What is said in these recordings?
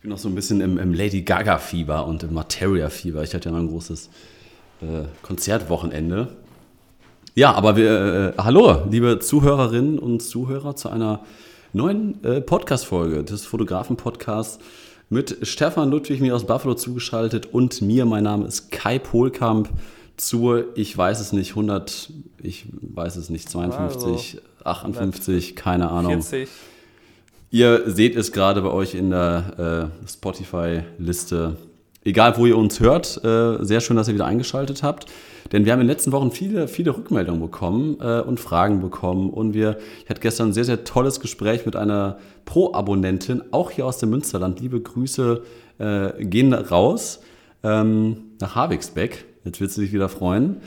Ich bin noch so ein bisschen im, im Lady Gaga-Fieber und im Materia-Fieber. Ich hatte ja mal ein großes äh, Konzertwochenende. Ja, aber wir, äh, hallo, liebe Zuhörerinnen und Zuhörer, zu einer neuen äh, Podcast-Folge des Fotografen-Podcasts mit Stefan Ludwig, mir aus Buffalo zugeschaltet und mir. Mein Name ist Kai Pohlkamp zur, ich weiß es nicht, 100, ich weiß es nicht, 52, also, 58, keine Ahnung. 40. Ihr seht es gerade bei euch in der äh, Spotify-Liste. Egal, wo ihr uns hört, äh, sehr schön, dass ihr wieder eingeschaltet habt. Denn wir haben in den letzten Wochen viele, viele Rückmeldungen bekommen äh, und Fragen bekommen. Und wir, ich hatte gestern ein sehr, sehr tolles Gespräch mit einer Pro-Abonnentin, auch hier aus dem Münsterland. Liebe Grüße äh, gehen raus ähm, nach Havixbeck. Jetzt wird sie sich wieder freuen.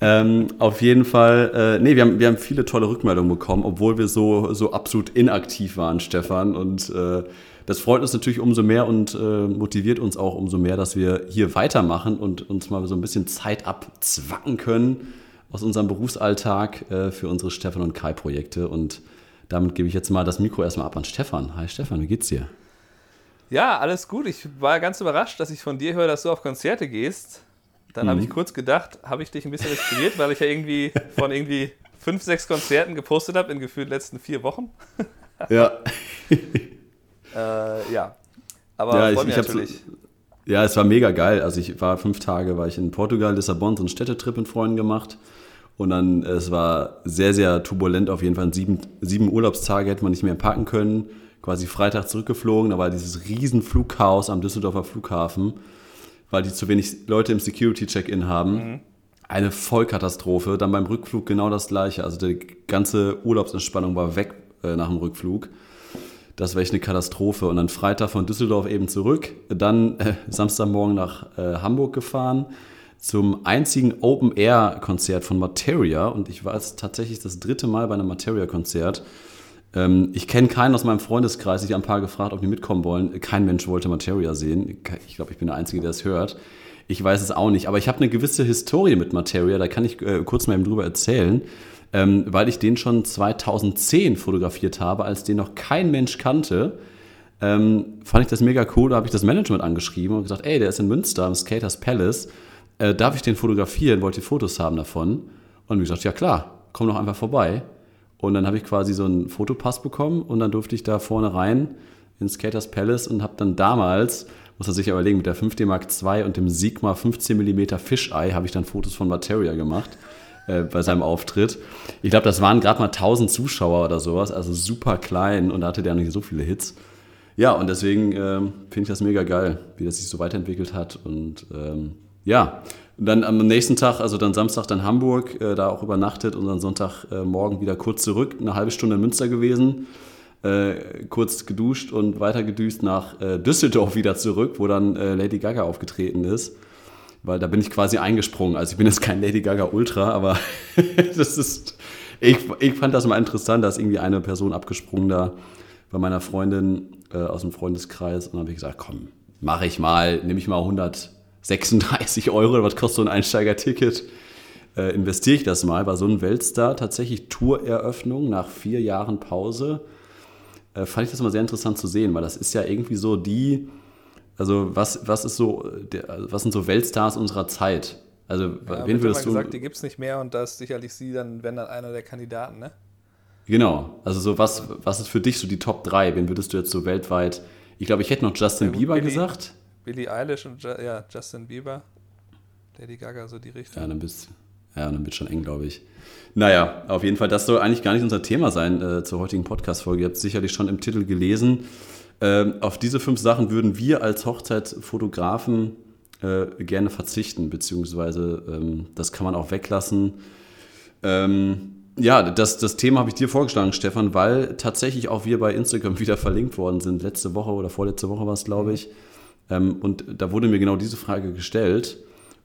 Ähm, auf jeden Fall, äh, nee, wir haben, wir haben viele tolle Rückmeldungen bekommen, obwohl wir so, so absolut inaktiv waren, Stefan. Und äh, das freut uns natürlich umso mehr und äh, motiviert uns auch umso mehr, dass wir hier weitermachen und uns mal so ein bisschen Zeit abzwacken können aus unserem Berufsalltag äh, für unsere Stefan und Kai-Projekte. Und damit gebe ich jetzt mal das Mikro erstmal ab an Stefan. Hi Stefan, wie geht's dir? Ja, alles gut. Ich war ganz überrascht, dass ich von dir höre, dass du auf Konzerte gehst. Dann mhm. habe ich kurz gedacht, habe ich dich ein bisschen inspiriert, weil ich ja irgendwie von irgendwie fünf, sechs Konzerten gepostet habe in gefühlt letzten vier Wochen. ja. äh, ja. Aber ja, ich, ich natürlich. Ja, es war mega geil. Also ich war fünf Tage, war ich in Portugal, Lissabon, so einen Städtetrip mit Freunden gemacht. Und dann, es war sehr, sehr turbulent auf jeden Fall. Sieben, sieben Urlaubstage hätte man nicht mehr packen können. Quasi Freitag zurückgeflogen, da war dieses riesen Flugchaos am Düsseldorfer Flughafen weil die zu wenig Leute im Security-Check-In haben. Mhm. Eine Vollkatastrophe. Dann beim Rückflug genau das gleiche. Also die ganze Urlaubsentspannung war weg äh, nach dem Rückflug. Das war echt eine Katastrophe. Und dann Freitag von Düsseldorf eben zurück. Dann äh, Samstagmorgen nach äh, Hamburg gefahren zum einzigen Open-Air-Konzert von Materia. Und ich war jetzt tatsächlich das dritte Mal bei einem Materia-Konzert. Ähm, ich kenne keinen aus meinem Freundeskreis. Ich habe ein paar gefragt, ob die mitkommen wollen. Kein Mensch wollte Materia sehen. Ich glaube, ich bin der Einzige, der es hört. Ich weiß es auch nicht. Aber ich habe eine gewisse Historie mit Materia. Da kann ich äh, kurz mal eben drüber erzählen. Ähm, weil ich den schon 2010 fotografiert habe, als den noch kein Mensch kannte. Ähm, fand ich das mega cool. Da habe ich das Management angeschrieben und gesagt, ey, der ist in Münster im Skaters Palace. Äh, darf ich den fotografieren? Wollt ihr Fotos haben davon? Und wie gesagt, ja klar, komm doch einfach vorbei. Und dann habe ich quasi so einen Fotopass bekommen und dann durfte ich da vorne rein ins Skaters Palace und habe dann damals, muss man sich ja überlegen, mit der 5D Mark II und dem Sigma 15 mm Fisheye habe ich dann Fotos von Materia gemacht äh, bei seinem Auftritt. Ich glaube, das waren gerade mal 1000 Zuschauer oder sowas, also super klein und da hatte der nicht so viele Hits. Ja, und deswegen ähm, finde ich das mega geil, wie das sich so weiterentwickelt hat und ähm, ja, und dann am nächsten Tag, also dann Samstag dann Hamburg, äh, da auch übernachtet und dann Sonntagmorgen äh, wieder kurz zurück, eine halbe Stunde in Münster gewesen, äh, kurz geduscht und weiter gedüst nach äh, Düsseldorf wieder zurück, wo dann äh, Lady Gaga aufgetreten ist. Weil da bin ich quasi eingesprungen. Also ich bin jetzt kein Lady Gaga Ultra, aber das ist, ich, ich fand das mal interessant, dass irgendwie eine Person abgesprungen da bei meiner Freundin äh, aus dem Freundeskreis und dann habe ich gesagt, komm, mache ich mal, nehme ich mal 100 36 Euro, was kostet so ein Einsteigerticket? Äh, investiere ich das mal. War so ein Weltstar tatsächlich Toureröffnung nach vier Jahren Pause. Äh, fand ich das mal sehr interessant zu sehen, weil das ist ja irgendwie so die, also was, was ist so, der, also was sind so Weltstars unserer Zeit? Also ja, wen würdest du? gesagt, die gibt es nicht mehr und da ist sicherlich sie dann, wenn dann einer der Kandidaten, ne? Genau. Also so was, was ist für dich so die Top 3? Wen würdest du jetzt so weltweit? Ich glaube, ich hätte noch Justin ja, Bieber Billy, gesagt. Billie Eilish und ja, Justin Bieber, Lady Gaga, so die Richtung. Ja, dann bist ja, dann wird schon eng, glaube ich. Naja, auf jeden Fall, das soll eigentlich gar nicht unser Thema sein äh, zur heutigen Podcast-Folge. Ihr habt es sicherlich schon im Titel gelesen. Ähm, auf diese fünf Sachen würden wir als Hochzeitsfotografen äh, gerne verzichten, beziehungsweise ähm, das kann man auch weglassen. Ähm, ja, das, das Thema habe ich dir vorgeschlagen, Stefan, weil tatsächlich auch wir bei Instagram wieder verlinkt worden sind. Letzte Woche oder vorletzte Woche war es, glaube ich. Ähm, und da wurde mir genau diese Frage gestellt.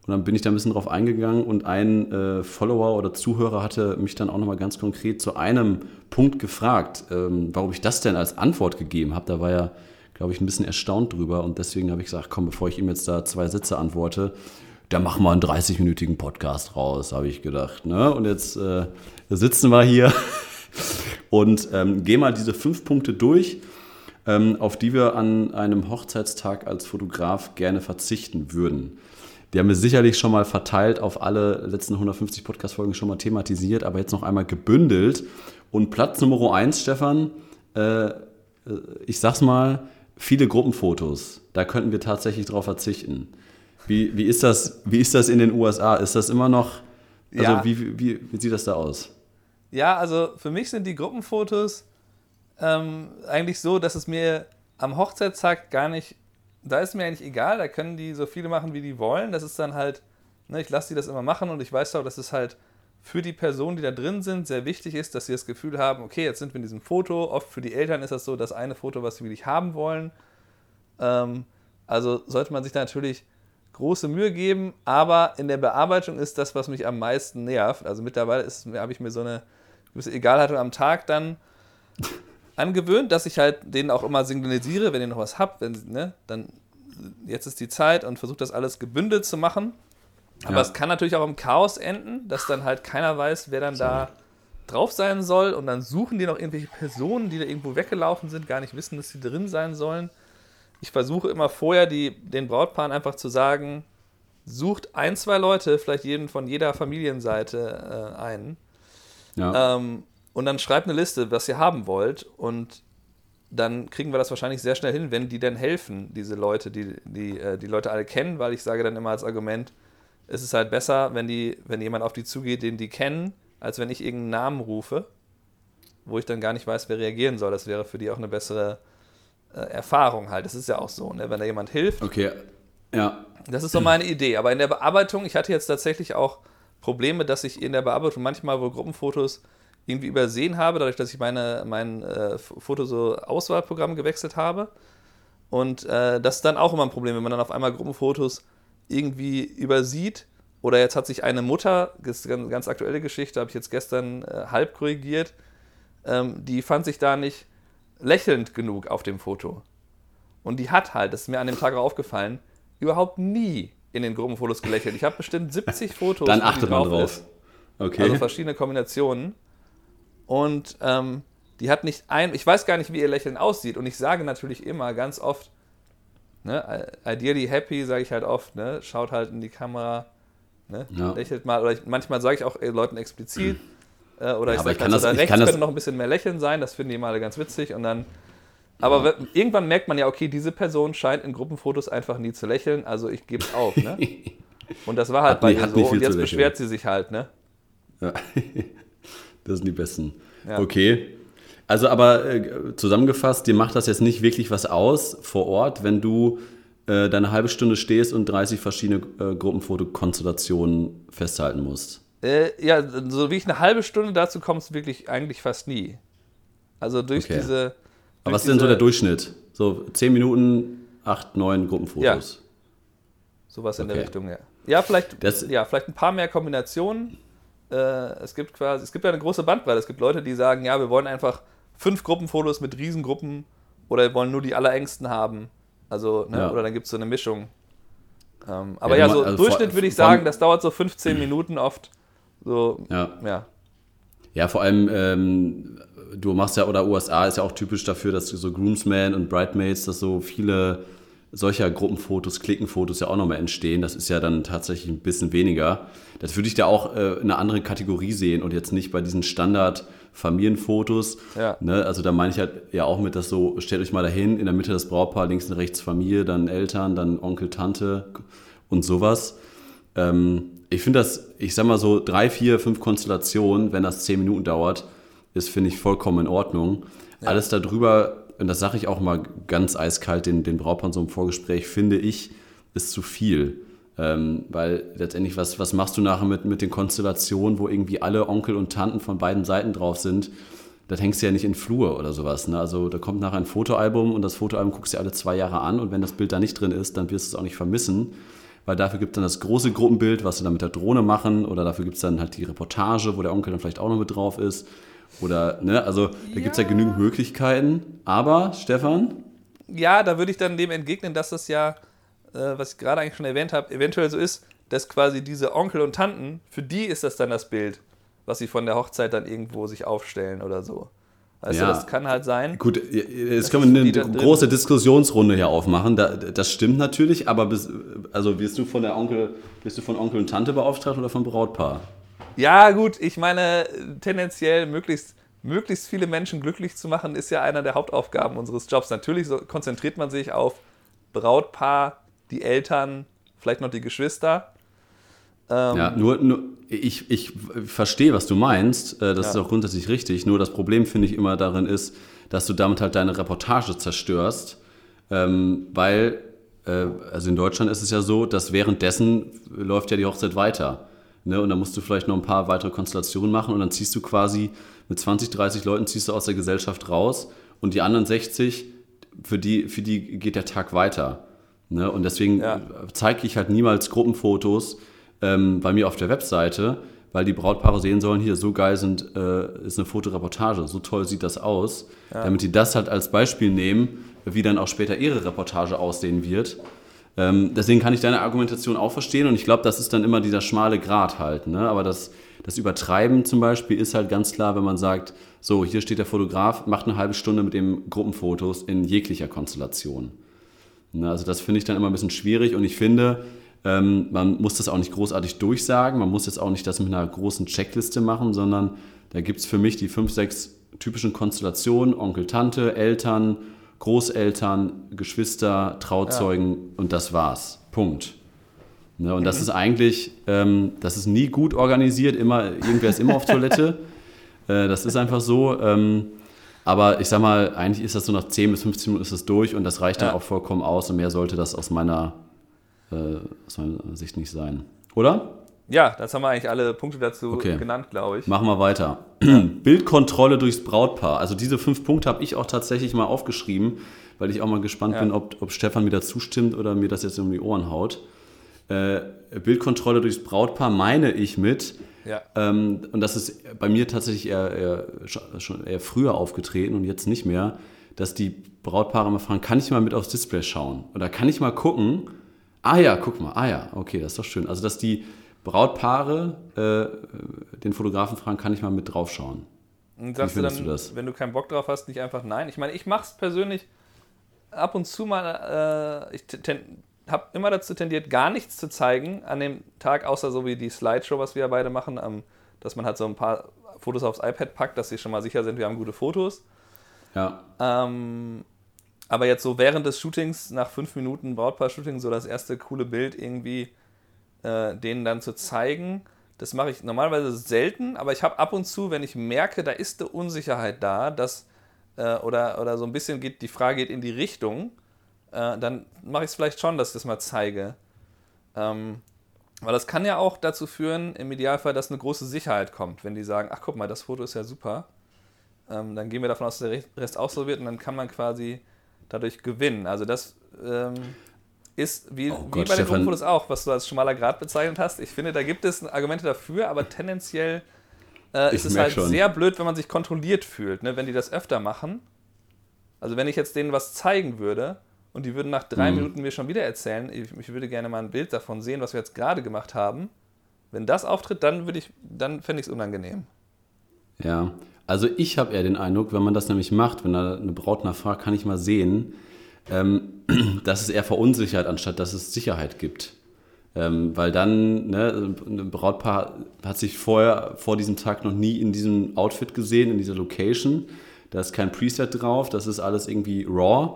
Und dann bin ich da ein bisschen drauf eingegangen und ein äh, Follower oder Zuhörer hatte mich dann auch nochmal ganz konkret zu einem Punkt gefragt, ähm, warum ich das denn als Antwort gegeben habe. Da war er, glaube ich, ein bisschen erstaunt drüber und deswegen habe ich gesagt, komm, bevor ich ihm jetzt da zwei Sätze antworte, da machen wir einen 30-minütigen Podcast raus, habe ich gedacht. Ne? Und jetzt äh, sitzen wir hier und ähm, gehen mal diese fünf Punkte durch ähm, auf die wir an einem Hochzeitstag als Fotograf gerne verzichten würden. Die haben wir sicherlich schon mal verteilt auf alle letzten 150 Podcast-Folgen schon mal thematisiert, aber jetzt noch einmal gebündelt. Und Platz Nummer 1, Stefan, äh, äh, ich sag's mal, viele Gruppenfotos. Da könnten wir tatsächlich drauf verzichten. Wie, wie, ist, das, wie ist das in den USA? Ist das immer noch, also ja. wie, wie, wie sieht das da aus? Ja, also für mich sind die Gruppenfotos ähm, eigentlich so, dass es mir am Hochzeitstag gar nicht da ist mir eigentlich egal, da können die so viele machen, wie die wollen. Das ist dann halt, ne, ich lasse die das immer machen und ich weiß auch, dass es halt für die Personen, die da drin sind, sehr wichtig ist, dass sie das Gefühl haben, okay, jetzt sind wir in diesem Foto. Oft für die Eltern ist das so das eine Foto, was sie wirklich haben wollen. Ähm, also sollte man sich da natürlich große Mühe geben, aber in der Bearbeitung ist das, was mich am meisten nervt. Also mittlerweile habe ich mir so eine gewisse Egalhaltung am Tag dann angewöhnt, dass ich halt denen auch immer signalisiere, wenn ihr noch was habt, wenn, ne, dann jetzt ist die Zeit und versuche das alles gebündelt zu machen. Aber ja. es kann natürlich auch im Chaos enden, dass dann halt keiner weiß, wer dann da drauf sein soll und dann suchen die noch irgendwelche Personen, die da irgendwo weggelaufen sind, gar nicht wissen, dass sie drin sein sollen. Ich versuche immer vorher die, den Brautpaaren einfach zu sagen, sucht ein, zwei Leute, vielleicht jeden von jeder Familienseite äh, ein. Ja. Ähm, und dann schreibt eine Liste, was ihr haben wollt und dann kriegen wir das wahrscheinlich sehr schnell hin, wenn die dann helfen, diese Leute, die die, äh, die Leute alle kennen, weil ich sage dann immer als Argument, es ist halt besser, wenn, die, wenn jemand auf die zugeht, den die kennen, als wenn ich irgendeinen Namen rufe, wo ich dann gar nicht weiß, wer reagieren soll. Das wäre für die auch eine bessere äh, Erfahrung halt. Das ist ja auch so, ne? wenn da jemand hilft. Okay, ja. Das ist so meine Idee. Aber in der Bearbeitung, ich hatte jetzt tatsächlich auch Probleme, dass ich in der Bearbeitung manchmal wohl Gruppenfotos irgendwie übersehen habe, dadurch, dass ich meine, mein äh, Foto so Auswahlprogramm gewechselt habe. Und äh, das ist dann auch immer ein Problem, wenn man dann auf einmal Gruppenfotos irgendwie übersieht. Oder jetzt hat sich eine Mutter, das ist eine ganz aktuelle Geschichte, habe ich jetzt gestern äh, halb korrigiert, ähm, die fand sich da nicht lächelnd genug auf dem Foto. Und die hat halt, das ist mir an dem Tag auch aufgefallen, überhaupt nie in den Gruppenfotos gelächelt. Ich habe bestimmt 70 Fotos. Dann achtet man drauf. Ist. Okay. Also verschiedene Kombinationen. Und ähm, die hat nicht ein, ich weiß gar nicht, wie ihr Lächeln aussieht. Und ich sage natürlich immer ganz oft, ne, ideally happy, sage ich halt oft, ne, schaut halt in die Kamera, ne, ja. lächelt mal. Oder ich, manchmal sage ich auch Leuten explizit, äh, oder ja, ich sage halt so, da rechts könnte noch ein bisschen mehr Lächeln sein, das finden die mal ganz witzig. Und dann, aber ja. irgendwann merkt man ja, okay, diese Person scheint in Gruppenfotos einfach nie zu lächeln, also ich gebe es auf, ne? Und das war halt hat bei nie, ihr so. Und jetzt beschwert sie sich halt, ne? Ja. Das sind die besten. Ja. Okay. Also aber äh, zusammengefasst, dir macht das jetzt nicht wirklich was aus vor Ort, wenn du äh, deine halbe Stunde stehst und 30 verschiedene äh, Gruppenfotokonstellationen festhalten musst. Äh, ja, so wie ich eine halbe Stunde dazu kommst, wirklich eigentlich fast nie. Also durch okay. diese. Durch aber was ist denn so der Durchschnitt? So 10 Minuten, 8, 9 Gruppenfotos. Ja. Sowas in okay. der Richtung, ja. Ja, vielleicht, das, ja, vielleicht ein paar mehr Kombinationen äh, es gibt quasi, es gibt ja eine große Bandbreite. Es gibt Leute, die sagen, ja, wir wollen einfach fünf Gruppenfotos mit Riesengruppen oder wir wollen nur die allerengsten haben. Also, ne? ja. oder dann gibt es so eine Mischung. Ähm, aber ja, ja so also Durchschnitt würde ich sagen, das dauert so 15 Minuten oft. So, ja. ja. Ja, vor allem, ähm, du machst ja, oder USA ist ja auch typisch dafür, dass so Groomsmen und Bridemaids, dass so viele solcher Gruppenfotos, Klickenfotos ja auch nochmal entstehen. Das ist ja dann tatsächlich ein bisschen weniger. Das würde ich da auch äh, in einer anderen Kategorie sehen und jetzt nicht bei diesen Standard-Familienfotos. Ja. Ne? Also da meine ich halt ja auch mit, dass so, stellt euch mal dahin, in der Mitte das Brautpaar, links und rechts Familie, dann Eltern, dann Onkel, Tante und sowas. Ähm, ich finde das, ich sag mal so drei, vier, fünf Konstellationen, wenn das zehn Minuten dauert, ist, finde ich, vollkommen in Ordnung. Ja. Alles darüber und das sage ich auch mal ganz eiskalt den, den Brautpaaren so im Vorgespräch, finde ich, ist zu viel. Ähm, weil letztendlich, was, was machst du nachher mit, mit den Konstellationen, wo irgendwie alle Onkel und Tanten von beiden Seiten drauf sind? Das hängst du ja nicht in Flur oder sowas. Ne? Also da kommt nachher ein Fotoalbum und das Fotoalbum guckst du alle zwei Jahre an und wenn das Bild da nicht drin ist, dann wirst du es auch nicht vermissen. Weil dafür gibt es dann das große Gruppenbild, was sie dann mit der Drohne machen, oder dafür gibt es dann halt die Reportage, wo der Onkel dann vielleicht auch noch mit drauf ist. Oder, ne, also da ja. gibt es ja genügend Möglichkeiten. Aber, Stefan? Ja, da würde ich dann dem entgegnen, dass das ja, äh, was ich gerade eigentlich schon erwähnt habe, eventuell so ist, dass quasi diese Onkel und Tanten, für die ist das dann das Bild, was sie von der Hochzeit dann irgendwo sich aufstellen oder so. Weißt ja. du, das kann halt sein. Gut, jetzt können wir eine große Diskussionsrunde hier aufmachen. das stimmt natürlich, aber bist, also wirst du von der Onkel, bist du von Onkel und Tante beauftragt oder vom Brautpaar? Ja, gut, ich meine, tendenziell möglichst, möglichst viele Menschen glücklich zu machen, ist ja einer der Hauptaufgaben unseres Jobs. Natürlich so konzentriert man sich auf Brautpaar, die Eltern, vielleicht noch die Geschwister. Ähm, ja, nur, nur ich, ich verstehe, was du meinst. Äh, das ja. ist auch grundsätzlich richtig. Nur das Problem, finde ich, immer darin ist, dass du damit halt deine Reportage zerstörst. Ähm, weil, äh, also in Deutschland ist es ja so, dass währenddessen läuft ja die Hochzeit weiter. Ne? Und dann musst du vielleicht noch ein paar weitere Konstellationen machen und dann ziehst du quasi mit 20, 30 Leuten ziehst du aus der Gesellschaft raus und die anderen 60, für die, für die geht der Tag weiter. Ne? Und deswegen ja. zeige ich halt niemals Gruppenfotos ähm, bei mir auf der Webseite, weil die Brautpaare sehen sollen, hier so geil sind, äh, ist eine Fotoreportage, so toll sieht das aus, ja. damit die das halt als Beispiel nehmen, wie dann auch später ihre Reportage aussehen wird. Ähm, deswegen kann ich deine Argumentation auch verstehen und ich glaube, das ist dann immer dieser schmale Grat halt. Ne? Aber das, das Übertreiben zum Beispiel ist halt ganz klar, wenn man sagt, so, hier steht der Fotograf, macht eine halbe Stunde mit dem Gruppenfotos in jeglicher Konstellation. Ne? Also das finde ich dann immer ein bisschen schwierig und ich finde, ähm, man muss das auch nicht großartig durchsagen, man muss jetzt auch nicht das mit einer großen Checkliste machen, sondern da gibt es für mich die fünf, sechs typischen Konstellationen, Onkel, Tante, Eltern, Großeltern, Geschwister, Trauzeugen ja. und das war's. Punkt. Ne, und mhm. das ist eigentlich, ähm, das ist nie gut organisiert, immer, irgendwer ist immer auf Toilette. Äh, das ist einfach so. Ähm, aber ich sag mal, eigentlich ist das so nach 10 bis 15 Minuten ist das durch und das reicht dann auch vollkommen aus und mehr sollte das aus meiner, äh, aus meiner Sicht nicht sein. Oder? Ja, das haben wir eigentlich alle Punkte dazu okay. genannt, glaube ich. Machen wir weiter. Bildkontrolle durchs Brautpaar. Also diese fünf Punkte habe ich auch tatsächlich mal aufgeschrieben, weil ich auch mal gespannt ja. bin, ob, ob Stefan mir da zustimmt oder mir das jetzt um die Ohren haut. Äh, Bildkontrolle durchs Brautpaar meine ich mit, ja. ähm, und das ist bei mir tatsächlich eher, eher, schon eher früher aufgetreten und jetzt nicht mehr, dass die Brautpaare mal fragen, kann ich mal mit aufs Display schauen? Oder kann ich mal gucken? Ah ja, guck mal, ah ja, okay, das ist doch schön. Also dass die Brautpaare äh, den Fotografen fragen, kann ich mal mit draufschauen. Und sagst Wie du dann, du das? wenn du keinen Bock drauf hast, nicht einfach nein? Ich meine, ich mache es persönlich ab und zu mal, äh, ich habe immer dazu tendiert, gar nichts zu zeigen an dem Tag, außer so wie die Slideshow, was wir ja beide machen, ähm, dass man halt so ein paar Fotos aufs iPad packt, dass sie schon mal sicher sind, wir haben gute Fotos. Ja. Ähm, aber jetzt so während des Shootings, nach fünf Minuten Brautpaar-Shooting, so das erste coole Bild irgendwie äh, denen dann zu zeigen. Das mache ich normalerweise selten, aber ich habe ab und zu, wenn ich merke, da ist eine Unsicherheit da, dass, äh, oder, oder so ein bisschen geht, die Frage geht in die Richtung, äh, dann mache ich es vielleicht schon, dass ich das mal zeige. Ähm, weil das kann ja auch dazu führen, im Idealfall, dass eine große Sicherheit kommt. Wenn die sagen, ach guck mal, das Foto ist ja super, ähm, dann gehen wir davon aus, dass der Rest auch so wird und dann kann man quasi dadurch gewinnen. Also das ähm, ist wie, oh Gott, wie bei den Gruppenfotos auch, was du als schmaler Grad bezeichnet hast. Ich finde, da gibt es Argumente dafür, aber tendenziell äh, ist es halt schon. sehr blöd, wenn man sich kontrolliert fühlt, ne? wenn die das öfter machen. Also wenn ich jetzt denen was zeigen würde und die würden nach drei mhm. Minuten mir schon wieder erzählen, ich, ich, würde gerne mal ein Bild davon sehen, was wir jetzt gerade gemacht haben. Wenn das auftritt, dann würde ich, dann fände ich es unangenehm. Ja, also ich habe eher den Eindruck, wenn man das nämlich macht, wenn da eine Braut nachfragt, kann ich mal sehen, ähm, dass es eher verunsichert, anstatt dass es Sicherheit gibt. Ähm, weil dann, ne, ein Brautpaar hat sich vorher, vor diesem Tag noch nie in diesem Outfit gesehen, in dieser Location. Da ist kein Preset drauf, das ist alles irgendwie raw.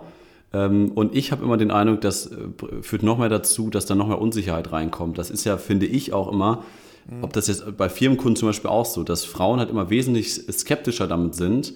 Ähm, und ich habe immer den Eindruck, das äh, führt noch mehr dazu, dass da noch mehr Unsicherheit reinkommt. Das ist ja, finde ich, auch immer, mhm. ob das jetzt bei Firmenkunden zum Beispiel auch so, dass Frauen halt immer wesentlich skeptischer damit sind,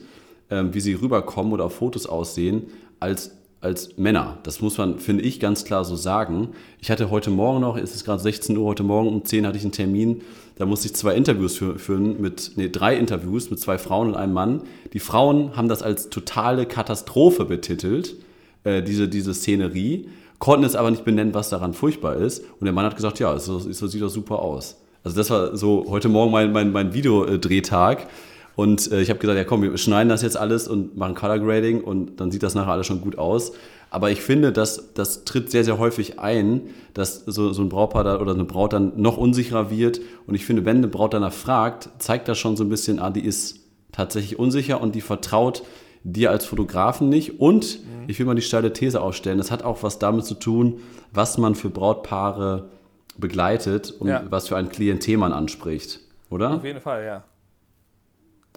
ähm, wie sie rüberkommen oder auf Fotos aussehen, als als Männer. Das muss man, finde ich, ganz klar so sagen. Ich hatte heute Morgen noch, es ist gerade 16 Uhr, heute Morgen um 10 hatte ich einen Termin, da musste ich zwei Interviews führen, mit, nee, drei Interviews mit zwei Frauen und einem Mann. Die Frauen haben das als totale Katastrophe betitelt äh, diese, diese Szenerie, konnten es aber nicht benennen, was daran furchtbar ist. Und der Mann hat gesagt, ja, so, so sieht das super aus. Also das war so heute Morgen mein, mein, mein Videodrehtag. Und äh, ich habe gesagt, ja komm, wir schneiden das jetzt alles und machen Color Grading und dann sieht das nachher alles schon gut aus. Aber ich finde, dass das tritt sehr, sehr häufig ein, dass so, so ein Brautpaar da, oder eine Braut dann noch unsicherer wird. Und ich finde, wenn eine Braut danach fragt, zeigt das schon so ein bisschen, ah, die ist tatsächlich unsicher und die vertraut dir als Fotografen nicht. Und mhm. ich will mal die steile These aufstellen, das hat auch was damit zu tun, was man für Brautpaare begleitet und ja. was für ein Klientel man anspricht, oder? Auf jeden Fall, ja.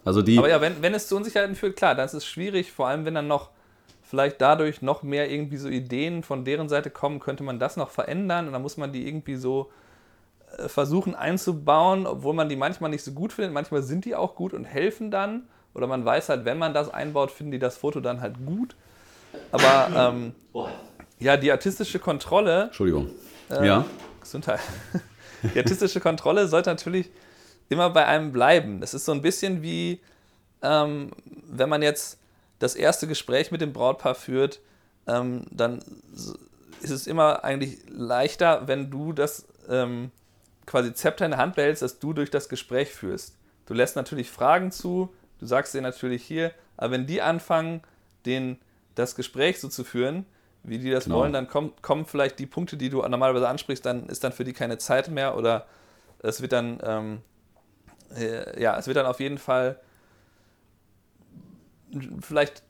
Also die Aber ja, wenn, wenn es zu Unsicherheiten führt, klar, dann ist es schwierig, vor allem wenn dann noch vielleicht dadurch noch mehr irgendwie so Ideen von deren Seite kommen, könnte man das noch verändern und dann muss man die irgendwie so äh, versuchen einzubauen, obwohl man die manchmal nicht so gut findet. Manchmal sind die auch gut und helfen dann. Oder man weiß halt, wenn man das einbaut, finden die das Foto dann halt gut. Aber ähm, ja, die artistische Kontrolle. Entschuldigung. Äh, ja. Gesundheit. Die artistische Kontrolle sollte natürlich immer bei einem bleiben. Das ist so ein bisschen wie, ähm, wenn man jetzt das erste Gespräch mit dem Brautpaar führt, ähm, dann ist es immer eigentlich leichter, wenn du das ähm, quasi Zepter in der Hand behältst, dass du durch das Gespräch führst. Du lässt natürlich Fragen zu, du sagst denen natürlich hier, aber wenn die anfangen, den, das Gespräch so zu führen, wie die das genau. wollen, dann kommt, kommen vielleicht die Punkte, die du normalerweise ansprichst, dann ist dann für die keine Zeit mehr oder es wird dann, ähm, äh, ja, es wird dann auf jeden Fall vielleicht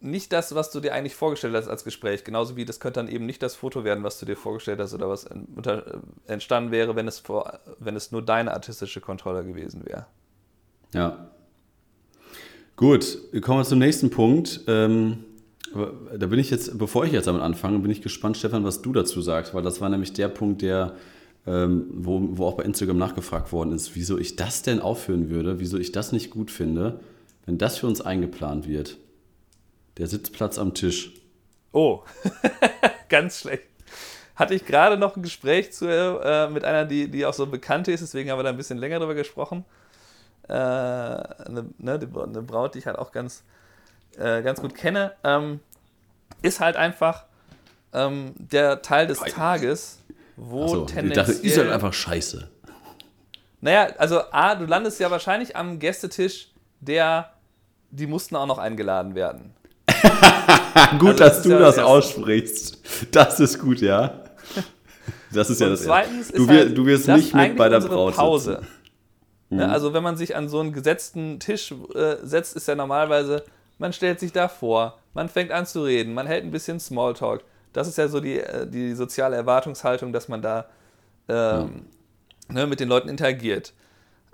nicht das, was du dir eigentlich vorgestellt hast als Gespräch. Genauso wie das könnte dann eben nicht das Foto werden, was du dir vorgestellt hast oder was entstanden wäre, wenn es, vor, wenn es nur deine artistische Kontrolle gewesen wäre. Ja. Gut, wir kommen zum nächsten Punkt. Ähm, da bin ich jetzt, bevor ich jetzt damit anfange, bin ich gespannt, Stefan, was du dazu sagst, weil das war nämlich der Punkt, der, ähm, wo, wo auch bei Instagram nachgefragt worden ist, wieso ich das denn aufführen würde, wieso ich das nicht gut finde, wenn das für uns eingeplant wird. Der Sitzplatz am Tisch. Oh, ganz schlecht. Hatte ich gerade noch ein Gespräch zu, äh, mit einer, die, die auch so bekannt ist, deswegen haben wir da ein bisschen länger drüber gesprochen. Äh, eine, ne, eine Braut, die ich halt auch ganz, äh, ganz gut kenne. Ähm, ist halt einfach ähm, der Teil des Tages, wo so, tendenziell... Ich dachte, ist halt einfach scheiße. Naja, also A, du landest ja wahrscheinlich am Gästetisch, der, die mussten auch noch eingeladen werden. gut, also, dass du ja das aussprichst. Das ist gut, ja. Das ist ja das. Zweitens du, ist halt du wirst nicht mit bei der Braut Pause. Mhm. Ja, also wenn man sich an so einen gesetzten Tisch äh, setzt, ist ja normalerweise, man stellt sich da vor, man fängt an zu reden, man hält ein bisschen Smalltalk. Das ist ja so die, äh, die soziale Erwartungshaltung, dass man da ähm, mhm. ne, mit den Leuten interagiert.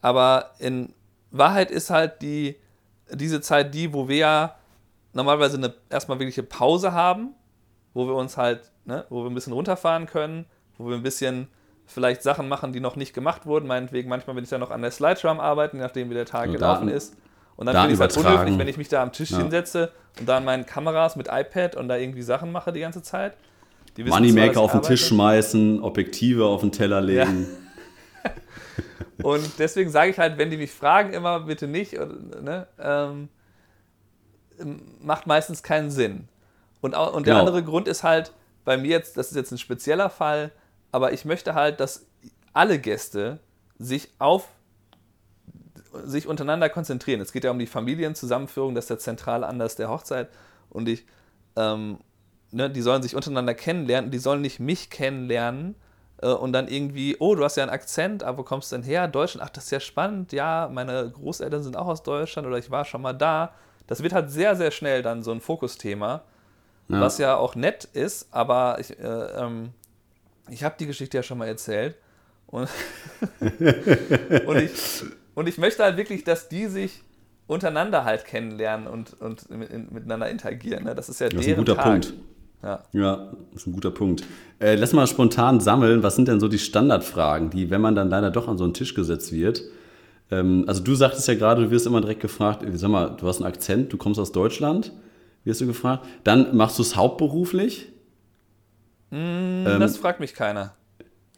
Aber in Wahrheit ist halt die, diese Zeit die, wo wir ja normalerweise eine erstmal wirkliche Pause haben, wo wir uns halt, ne, wo wir ein bisschen runterfahren können, wo wir ein bisschen vielleicht Sachen machen, die noch nicht gemacht wurden. Meinetwegen, manchmal bin ich ja noch an der Slideshow am Arbeiten, nachdem wie der Tag also gelaufen ist. Und dann finde ich es halt unhöflich, wenn ich mich da am Tisch ja. hinsetze und da an meinen Kameras mit iPad und da irgendwie Sachen mache die ganze Zeit. Moneymaker auf den Tisch schmeißen, Objektive auf den Teller legen. Ja. und deswegen sage ich halt, wenn die mich fragen, immer bitte nicht. Ne, ähm, macht meistens keinen Sinn. Und, und der genau. andere Grund ist halt, bei mir jetzt, das ist jetzt ein spezieller Fall, aber ich möchte halt, dass alle Gäste sich auf sich untereinander konzentrieren. Es geht ja um die Familienzusammenführung, das ist der zentrale Anlass der Hochzeit. Und ich, ähm, ne, die sollen sich untereinander kennenlernen, die sollen nicht mich kennenlernen äh, und dann irgendwie, oh, du hast ja einen Akzent, aber wo kommst du denn her? Deutschland, ach, das ist ja spannend, ja, meine Großeltern sind auch aus Deutschland oder ich war schon mal da. Das wird halt sehr, sehr schnell dann so ein Fokusthema, ja. was ja auch nett ist, aber ich, äh, ähm, ich habe die Geschichte ja schon mal erzählt. Und, und, ich, und ich möchte halt wirklich, dass die sich untereinander halt kennenlernen und, und miteinander interagieren. Ne? Das ist ja das ist ein guter Tag. Punkt. Ja. ja, das ist ein guter Punkt. Äh, lass mal spontan sammeln. Was sind denn so die Standardfragen, die, wenn man dann leider doch an so einen Tisch gesetzt wird, ähm, also du sagtest ja gerade, du wirst immer direkt gefragt, sag mal, du hast einen Akzent, du kommst aus Deutschland, wirst du gefragt. Dann machst du es hauptberuflich? Mm, ähm, das fragt mich keiner.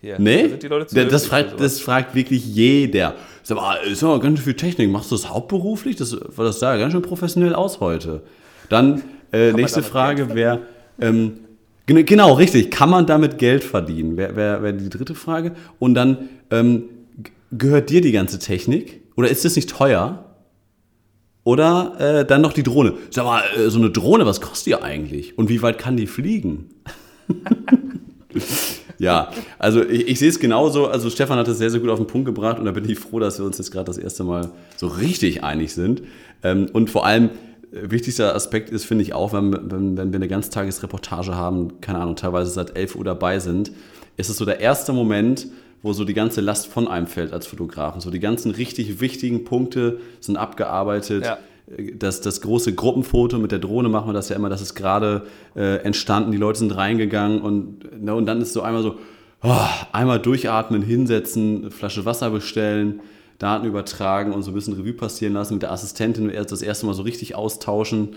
Hier. Nee? Da das, fragt, das fragt wirklich jeder. Sag mal, ist aber ganz schön viel Technik. Machst du das hauptberuflich? Das, das sah ganz schön professionell aus heute. Dann, äh, nächste Frage wäre, ähm, genau, richtig, kann man damit Geld verdienen? Wäre wär, wär die dritte Frage. Und dann, ähm, gehört dir die ganze Technik? Oder ist das nicht teuer? Oder äh, dann noch die Drohne. Sag mal, äh, so eine Drohne, was kostet die eigentlich? Und wie weit kann die fliegen? ja, also ich, ich sehe es genauso. Also Stefan hat es sehr, sehr gut auf den Punkt gebracht und da bin ich froh, dass wir uns jetzt gerade das erste Mal so richtig einig sind. Ähm, und vor allem, äh, wichtigster Aspekt ist, finde ich auch, wenn, wenn, wenn wir eine Ganztagesreportage haben, keine Ahnung, teilweise seit 11 Uhr dabei sind, ist es so der erste Moment, wo so die ganze Last von einem fällt als Fotografen. So die ganzen richtig wichtigen Punkte sind abgearbeitet. Ja. Das, das große Gruppenfoto mit der Drohne machen wir das ja immer, das ist gerade äh, entstanden, die Leute sind reingegangen und, ne, und dann ist so einmal so, oh, einmal durchatmen, hinsetzen, Flasche Wasser bestellen, Daten übertragen und so ein bisschen Revue passieren lassen, mit der Assistentin das erste Mal so richtig austauschen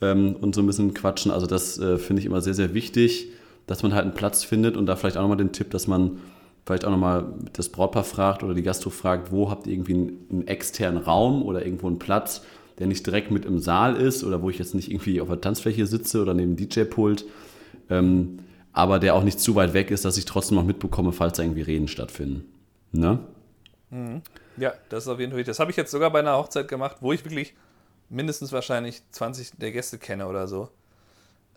ähm, und so ein bisschen quatschen. Also das äh, finde ich immer sehr, sehr wichtig, dass man halt einen Platz findet und da vielleicht auch nochmal den Tipp, dass man vielleicht auch nochmal das Brautpaar fragt oder die Gastro fragt, wo habt ihr irgendwie einen, einen, externen Raum oder irgendwo einen Platz, der nicht direkt mit im Saal ist oder wo ich jetzt nicht irgendwie auf der Tanzfläche sitze oder neben DJ-Pult, ähm, aber der auch nicht zu weit weg ist, dass ich trotzdem noch mitbekomme, falls da irgendwie Reden stattfinden. Ne? Mhm. Ja, das ist auf jeden Fall wichtig. Das habe ich jetzt sogar bei einer Hochzeit gemacht, wo ich wirklich mindestens wahrscheinlich 20 der Gäste kenne oder so.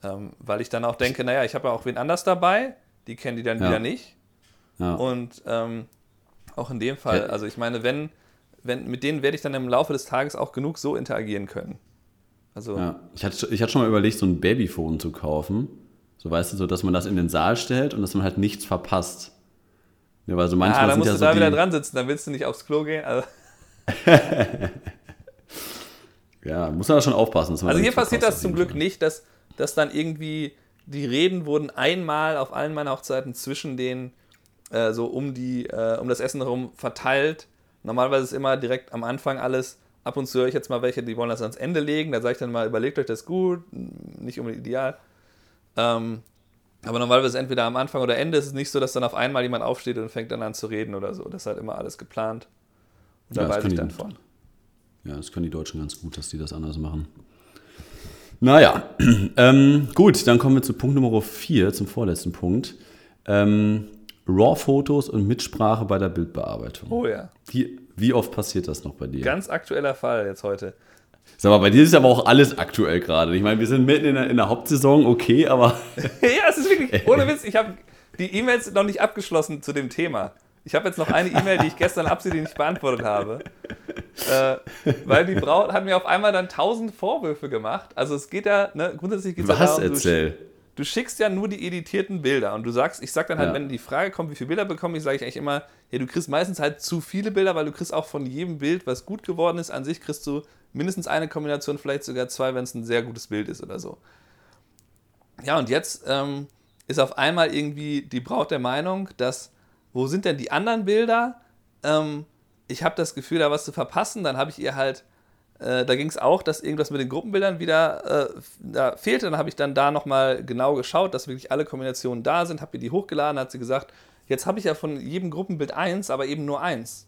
Ähm, weil ich dann auch denke, naja, ich habe ja auch wen anders dabei, die kennen die dann ja. wieder nicht. Ja. Und ähm, auch in dem Fall, also ich meine, wenn, wenn, mit denen werde ich dann im Laufe des Tages auch genug so interagieren können. Also, ja. ich, hatte, ich hatte schon mal überlegt, so ein Babyphone zu kaufen. So weißt du, so dass man das in den Saal stellt und dass man halt nichts verpasst. Ja, weil so manchmal ah, dann musst ja du so da wieder dran sitzen, dann willst du nicht aufs Klo gehen. Also. ja, muss man da schon aufpassen. also hier passiert das zum Glück Fall. nicht, dass, dass dann irgendwie die Reden wurden einmal auf allen meiner Hochzeiten zwischen den äh, so um, die, äh, um das Essen herum verteilt. Normalerweise ist immer direkt am Anfang alles. Ab und zu höre ich jetzt mal welche, die wollen das ans Ende legen. Da sage ich dann mal, überlegt euch das gut, nicht unbedingt ideal. Ähm, aber normalerweise entweder am Anfang oder Ende ist es nicht so, dass dann auf einmal jemand aufsteht und fängt dann an zu reden oder so. Das ist halt immer alles geplant. Und da ja, weiß ich dann von. Ja, das können die Deutschen ganz gut, dass die das anders machen. Naja, ähm, gut, dann kommen wir zu Punkt Nummer 4, zum vorletzten Punkt. Ähm, RAW-Fotos und Mitsprache bei der Bildbearbeitung. Oh ja. Wie, wie oft passiert das noch bei dir? Ganz aktueller Fall jetzt heute. Sag mal, bei dir ist aber auch alles aktuell gerade. Ich meine, wir sind mitten in der, in der Hauptsaison, okay, aber. ja, es ist wirklich, ohne Witz, ich habe die E-Mails noch nicht abgeschlossen zu dem Thema. Ich habe jetzt noch eine E-Mail, die ich gestern absichtlich nicht beantwortet habe. Äh, weil die Braut hat mir auf einmal dann tausend Vorwürfe gemacht. Also es geht ja, ne, grundsätzlich geht es ja darum, erzähl? du schickst ja nur die editierten Bilder und du sagst, ich sag dann halt, ja. wenn die Frage kommt, wie viele Bilder bekomme ich, sage ich eigentlich immer, ja, du kriegst meistens halt zu viele Bilder, weil du kriegst auch von jedem Bild, was gut geworden ist, an sich kriegst du mindestens eine Kombination, vielleicht sogar zwei, wenn es ein sehr gutes Bild ist oder so. Ja, und jetzt ähm, ist auf einmal irgendwie die Braut der Meinung, dass, wo sind denn die anderen Bilder? Ähm, ich habe das Gefühl, da was zu verpassen. Dann habe ich ihr halt äh, da ging es auch, dass irgendwas mit den Gruppenbildern wieder äh, da fehlte. Dann habe ich dann da nochmal genau geschaut, dass wirklich alle Kombinationen da sind, habe ihr die hochgeladen, hat sie gesagt, jetzt habe ich ja von jedem Gruppenbild eins, aber eben nur eins.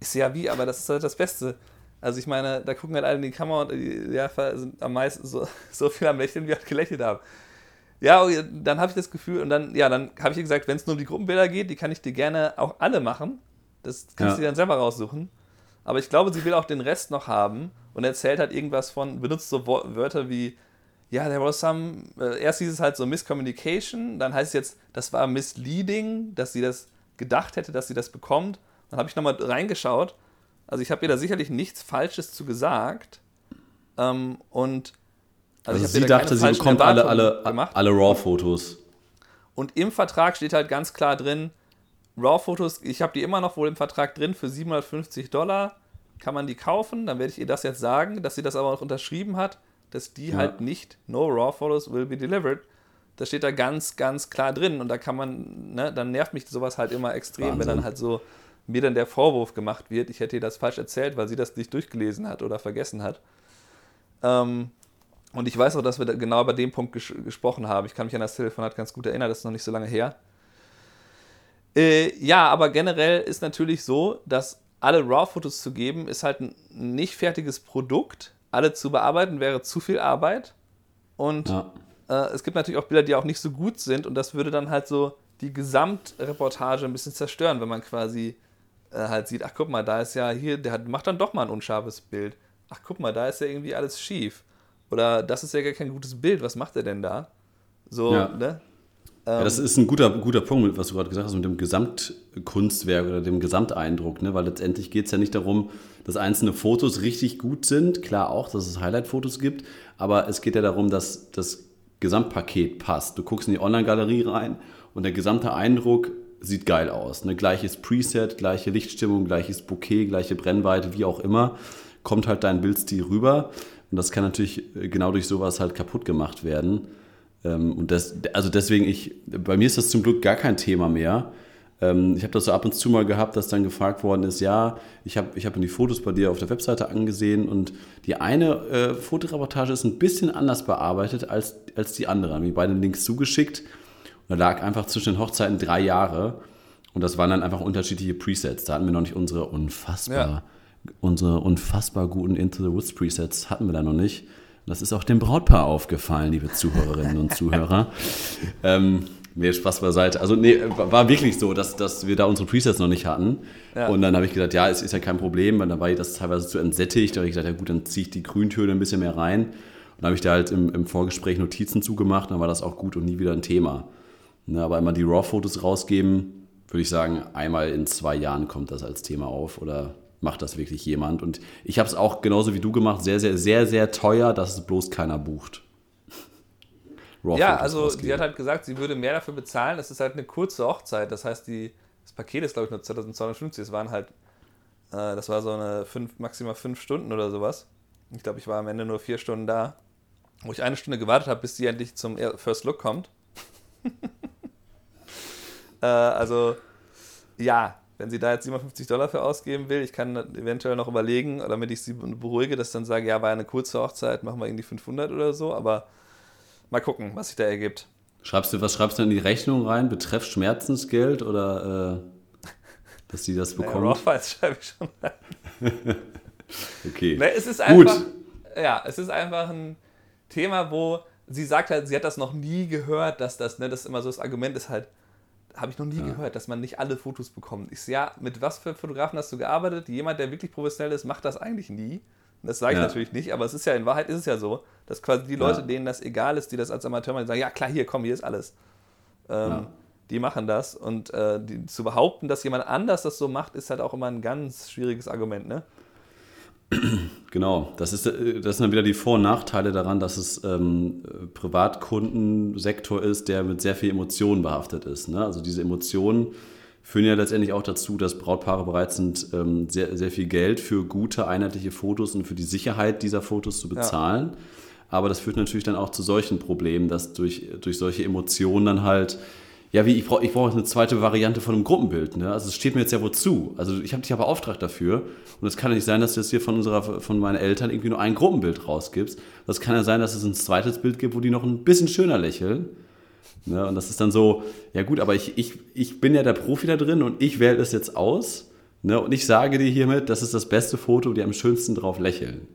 Ich sehe ja wie, aber das ist halt das Beste. Also ich meine, da gucken halt alle in die Kamera und die ja, sind am meisten so, so viel am Lächeln, wie halt gelächelt haben. Ja, dann habe ich das Gefühl, und dann, ja, dann habe ich ihr gesagt, wenn es nur um die Gruppenbilder geht, die kann ich dir gerne auch alle machen. Das kannst ja. du dir dann selber raussuchen. Aber ich glaube, sie will auch den Rest noch haben und erzählt halt irgendwas von, benutzt so Wörter wie, ja, there was some, äh, erst hieß es halt so Miscommunication, dann heißt es jetzt, das war misleading, dass sie das gedacht hätte, dass sie das bekommt. Dann habe ich nochmal reingeschaut. Also ich habe ihr da sicherlich nichts Falsches zu gesagt. Ähm, und also, also sie dachte, sie bekommt alle, alle, alle RAW-Fotos. Und im Vertrag steht halt ganz klar drin, RAW-Fotos, ich habe die immer noch wohl im Vertrag drin für 750 Dollar. Kann man die kaufen? Dann werde ich ihr das jetzt sagen, dass sie das aber auch unterschrieben hat, dass die ja. halt nicht No RAW-Photos will be delivered. Das steht da ganz, ganz klar drin. Und da kann man, ne, dann nervt mich sowas halt immer extrem, Wahnsinn. wenn dann halt so mir dann der Vorwurf gemacht wird, ich hätte ihr das falsch erzählt, weil sie das nicht durchgelesen hat oder vergessen hat. Ähm, und ich weiß auch, dass wir genau über den Punkt ges gesprochen haben. Ich kann mich an das Telefonat ganz gut erinnern, das ist noch nicht so lange her. Äh, ja, aber generell ist natürlich so, dass alle RAW-Fotos zu geben, ist halt ein nicht fertiges Produkt. Alle zu bearbeiten wäre zu viel Arbeit. Und ja. äh, es gibt natürlich auch Bilder, die auch nicht so gut sind. Und das würde dann halt so die Gesamtreportage ein bisschen zerstören, wenn man quasi äh, halt sieht, ach guck mal, da ist ja hier, der hat, macht dann doch mal ein unscharfes Bild. Ach guck mal, da ist ja irgendwie alles schief. Oder das ist ja gar kein gutes Bild, was macht er denn da? So, ja. ne? Ja, das ist ein guter, guter Punkt, was du gerade gesagt hast, mit dem Gesamtkunstwerk oder dem Gesamteindruck, ne? weil letztendlich geht es ja nicht darum, dass einzelne Fotos richtig gut sind. Klar auch, dass es Highlight-Fotos gibt, aber es geht ja darum, dass das Gesamtpaket passt. Du guckst in die Online-Galerie rein und der gesamte Eindruck sieht geil aus. Ne? Gleiches Preset, gleiche Lichtstimmung, gleiches Bouquet, gleiche Brennweite, wie auch immer, kommt halt dein Bildstil rüber. Und das kann natürlich genau durch sowas halt kaputt gemacht werden. Ähm, und das, also deswegen, ich, bei mir ist das zum Glück gar kein Thema mehr. Ähm, ich habe das so ab und zu mal gehabt, dass dann gefragt worden ist, ja, ich habe ich hab die Fotos bei dir auf der Webseite angesehen und die eine äh, Fotoreportage ist ein bisschen anders bearbeitet als, als die andere. Haben mir beide Links zugeschickt und da lag einfach zwischen den Hochzeiten drei Jahre und das waren dann einfach unterschiedliche Presets. Da hatten wir noch nicht unsere unfassbar, ja. unsere unfassbar guten Into the Woods Presets hatten wir da noch nicht. Das ist auch dem Brautpaar aufgefallen, liebe Zuhörerinnen und Zuhörer. ähm, Nee, Spaß beiseite. Also, nee, war wirklich so, dass, dass wir da unsere Presets noch nicht hatten. Ja. Und dann habe ich gesagt, ja, es ist ja kein Problem, weil dann war ich das teilweise zu entsättigt. Da habe ich gesagt, ja gut, dann ziehe ich die Grüntöne ein bisschen mehr rein. Und dann habe ich da halt im, im Vorgespräch Notizen zugemacht, dann war das auch gut und nie wieder ein Thema. Ne, aber immer die RAW-Fotos rausgeben, würde ich sagen, einmal in zwei Jahren kommt das als Thema auf oder macht das wirklich jemand. Und ich habe es auch genauso wie du gemacht, sehr, sehr, sehr, sehr teuer, dass es bloß keiner bucht. ja, also die hat halt gesagt, sie würde mehr dafür bezahlen. Das ist halt eine kurze Hochzeit. Das heißt, die, das Paket ist, glaube ich, nur 2250. Es waren halt, äh, das war so eine fünf, maximal fünf Stunden oder sowas. Ich glaube, ich war am Ende nur vier Stunden da, wo ich eine Stunde gewartet habe, bis sie endlich zum First Look kommt. äh, also, ja, wenn sie da jetzt 57 Dollar für ausgeben will, ich kann eventuell noch überlegen, damit ich sie beruhige, dass dann sage, ja, war eine kurze Hochzeit, machen wir irgendwie 500 oder so, aber mal gucken, was sich da ergibt. Schreibst du, was schreibst du in die Rechnung rein? Betreff Schmerzensgeld oder äh, dass sie das bekommt? Naja, Raw schreibe ich schon rein. okay. Ne, es ist einfach, Gut. Ja, es ist einfach ein Thema, wo sie sagt halt, sie hat das noch nie gehört, dass das, ne, das immer so das Argument ist halt, habe ich noch nie ja. gehört, dass man nicht alle Fotos bekommt. Ich ja, mit was für Fotografen hast du gearbeitet? Jemand, der wirklich professionell ist, macht das eigentlich nie. Das sage ich ja. natürlich nicht, aber es ist ja in Wahrheit ist es ja so, dass quasi die Leute, ja. denen das egal ist, die das als Amateur machen, sagen, ja klar, hier, komm, hier ist alles. Ähm, die machen das und äh, die, zu behaupten, dass jemand anders das so macht, ist halt auch immer ein ganz schwieriges Argument, ne? Genau, das, ist, äh, das sind dann wieder die Vor- und Nachteile daran, dass es ähm, Privatkundensektor ist, der mit sehr viel Emotionen behaftet ist. Ne? Also diese Emotionen führen ja letztendlich auch dazu, dass Brautpaare bereit sind, ähm, sehr, sehr viel Geld für gute, einheitliche Fotos und für die Sicherheit dieser Fotos zu bezahlen. Ja. Aber das führt natürlich dann auch zu solchen Problemen, dass durch, durch solche Emotionen dann halt ja, wie ich brauche ich brauch eine zweite Variante von einem Gruppenbild. Ne? Also es steht mir jetzt ja wozu. Also ich habe dich aber Auftrag dafür. Und es kann ja nicht sein, dass du jetzt hier von unserer, von meinen Eltern irgendwie nur ein Gruppenbild rausgibst. Das kann ja sein, dass es ein zweites Bild gibt, wo die noch ein bisschen schöner lächeln. Ne? Und das ist dann so, ja gut, aber ich, ich, ich bin ja der Profi da drin und ich wähle es jetzt aus. Ne? Und ich sage dir hiermit, das ist das beste Foto, die am schönsten drauf lächeln.